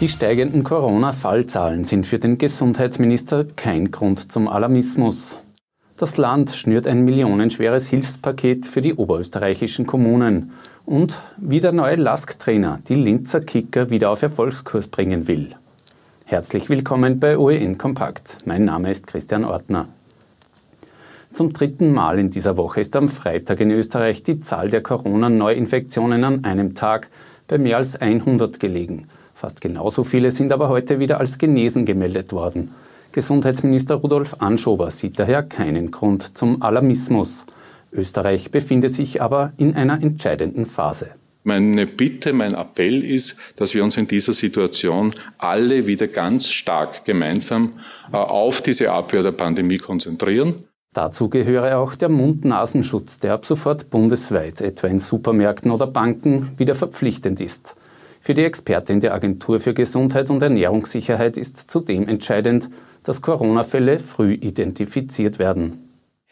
Die steigenden Corona-Fallzahlen sind für den Gesundheitsminister kein Grund zum Alarmismus. Das Land schnürt ein millionenschweres Hilfspaket für die oberösterreichischen Kommunen und wie der neue Lask-Trainer die Linzer Kicker wieder auf Erfolgskurs bringen will. Herzlich willkommen bei OEN Kompakt. Mein Name ist Christian Ortner. Zum dritten Mal in dieser Woche ist am Freitag in Österreich die Zahl der Corona-Neuinfektionen an einem Tag bei mehr als 100 gelegen. Fast genauso viele sind aber heute wieder als genesen gemeldet worden. Gesundheitsminister Rudolf Anschober sieht daher keinen Grund zum Alarmismus. Österreich befindet sich aber in einer entscheidenden Phase. Meine Bitte, mein Appell ist, dass wir uns in dieser Situation alle wieder ganz stark gemeinsam äh, auf diese Abwehr der Pandemie konzentrieren. Dazu gehöre auch der Mund-Nasenschutz, der ab sofort bundesweit, etwa in Supermärkten oder Banken, wieder verpflichtend ist. Für die Expertin der Agentur für Gesundheit und Ernährungssicherheit ist zudem entscheidend, dass Corona-Fälle früh identifiziert werden.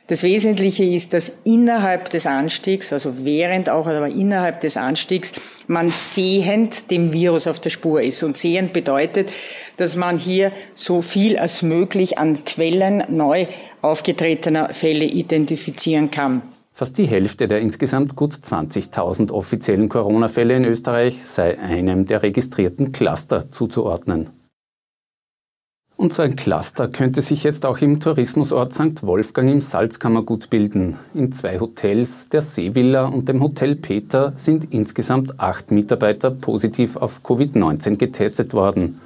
Das Wesentliche ist, dass innerhalb des Anstiegs, also während auch, aber innerhalb des Anstiegs, man sehend dem Virus auf der Spur ist. Und sehend bedeutet, dass man hier so viel als möglich an Quellen neu aufgetretener Fälle identifizieren kann. Fast die Hälfte der insgesamt gut 20.000 offiziellen Corona-Fälle in Österreich sei einem der registrierten Cluster zuzuordnen. Und so ein Cluster könnte sich jetzt auch im Tourismusort St. Wolfgang im Salzkammergut bilden. In zwei Hotels, der Seevilla und dem Hotel Peter, sind insgesamt acht Mitarbeiter positiv auf Covid-19 getestet worden.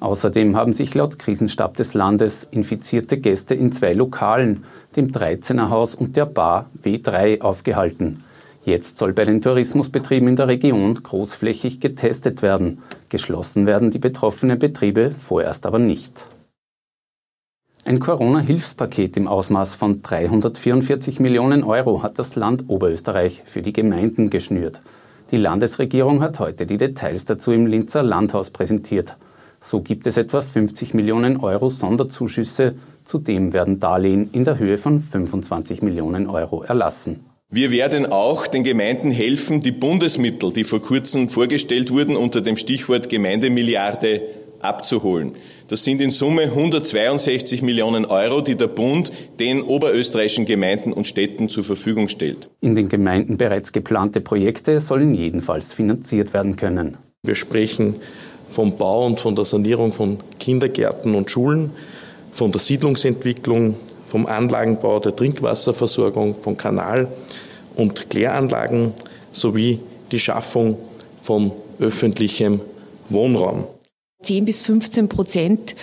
Außerdem haben sich laut Krisenstab des Landes infizierte Gäste in zwei Lokalen, dem 13er Haus und der Bar W3, aufgehalten. Jetzt soll bei den Tourismusbetrieben in der Region großflächig getestet werden. Geschlossen werden die betroffenen Betriebe vorerst aber nicht. Ein Corona-Hilfspaket im Ausmaß von 344 Millionen Euro hat das Land Oberösterreich für die Gemeinden geschnürt. Die Landesregierung hat heute die Details dazu im Linzer Landhaus präsentiert. So gibt es etwa 50 Millionen Euro Sonderzuschüsse. Zudem werden Darlehen in der Höhe von 25 Millionen Euro erlassen. Wir werden auch den Gemeinden helfen, die Bundesmittel, die vor kurzem vorgestellt wurden, unter dem Stichwort Gemeindemilliarde abzuholen. Das sind in Summe 162 Millionen Euro, die der Bund den oberösterreichischen Gemeinden und Städten zur Verfügung stellt. In den Gemeinden bereits geplante Projekte sollen jedenfalls finanziert werden können. Wir sprechen vom Bau und von der Sanierung von Kindergärten und Schulen, von der Siedlungsentwicklung, vom Anlagenbau der Trinkwasserversorgung, von Kanal- und Kläranlagen sowie die Schaffung von öffentlichem Wohnraum. 10 bis 15 Prozent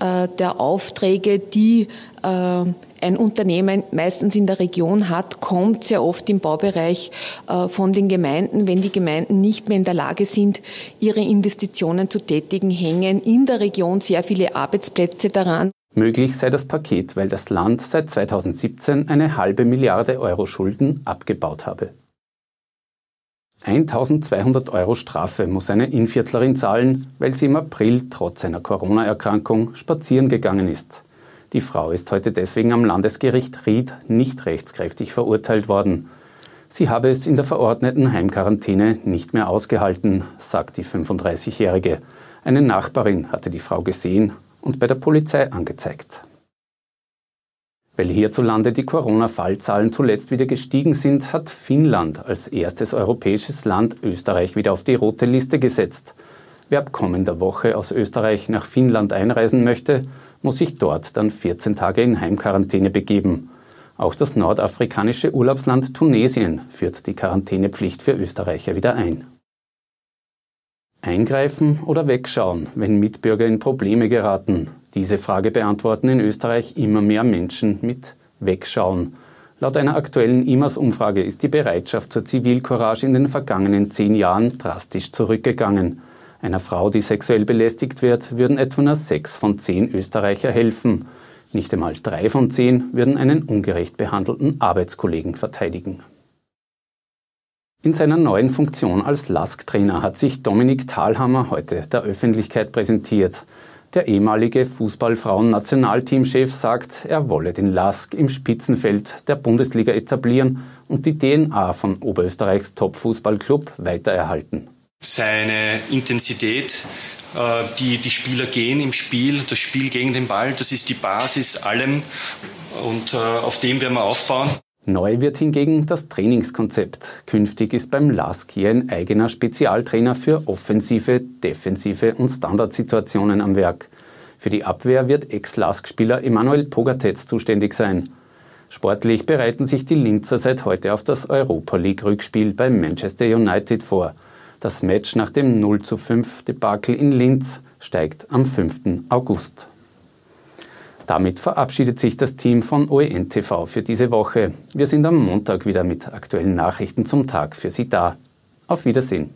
äh, der Aufträge, die äh, ein Unternehmen meistens in der Region hat, kommt sehr oft im Baubereich äh, von den Gemeinden. Wenn die Gemeinden nicht mehr in der Lage sind, ihre Investitionen zu tätigen, hängen in der Region sehr viele Arbeitsplätze daran. Möglich sei das Paket, weil das Land seit 2017 eine halbe Milliarde Euro Schulden abgebaut habe. 1200 Euro Strafe muss eine Inviertlerin zahlen, weil sie im April trotz einer Corona-Erkrankung spazieren gegangen ist. Die Frau ist heute deswegen am Landesgericht Ried nicht rechtskräftig verurteilt worden. Sie habe es in der verordneten Heimquarantäne nicht mehr ausgehalten, sagt die 35-Jährige. Eine Nachbarin hatte die Frau gesehen und bei der Polizei angezeigt. Weil hierzulande die Corona-Fallzahlen zuletzt wieder gestiegen sind, hat Finnland als erstes europäisches Land Österreich wieder auf die rote Liste gesetzt. Wer ab kommender Woche aus Österreich nach Finnland einreisen möchte, muss sich dort dann 14 Tage in Heimquarantäne begeben. Auch das nordafrikanische Urlaubsland Tunesien führt die Quarantänepflicht für Österreicher wieder ein. Eingreifen oder wegschauen, wenn Mitbürger in Probleme geraten? Diese Frage beantworten in Österreich immer mehr Menschen mit Wegschauen. Laut einer aktuellen IMAS-Umfrage ist die Bereitschaft zur Zivilcourage in den vergangenen zehn Jahren drastisch zurückgegangen. Einer Frau, die sexuell belästigt wird, würden etwa nur sechs von zehn Österreicher helfen. Nicht einmal drei von zehn würden einen ungerecht behandelten Arbeitskollegen verteidigen. In seiner neuen Funktion als LASK-Trainer hat sich Dominik Thalhammer heute der Öffentlichkeit präsentiert. Der ehemalige Fußballfrauen-Nationalteamchef sagt, er wolle den LASK im Spitzenfeld der Bundesliga etablieren und die DNA von Oberösterreichs Top-Fußballclub weitererhalten. Seine Intensität Äh, die, die Spieler gehen im Spiel, das Spiel gegen den Ball, das ist die Basis allem und äh, auf dem werden wir aufbauen. Neu wird hingegen das Trainingskonzept. Künftig ist beim LASK hier ein eigener Spezialtrainer für offensive, defensive und Standardsituationen am Werk. Für die Abwehr wird Ex-LASK-Spieler Emanuel Pogatetz zuständig sein. Sportlich bereiten sich die Linzer seit heute auf das Europa League-Rückspiel bei Manchester United vor. Das Match nach dem 0 zu 5 Debakel in Linz steigt am 5. August. Damit verabschiedet sich das Team von OEN TV für diese Woche. Wir sind am Montag wieder mit aktuellen Nachrichten zum Tag für Sie da. Auf Wiedersehen.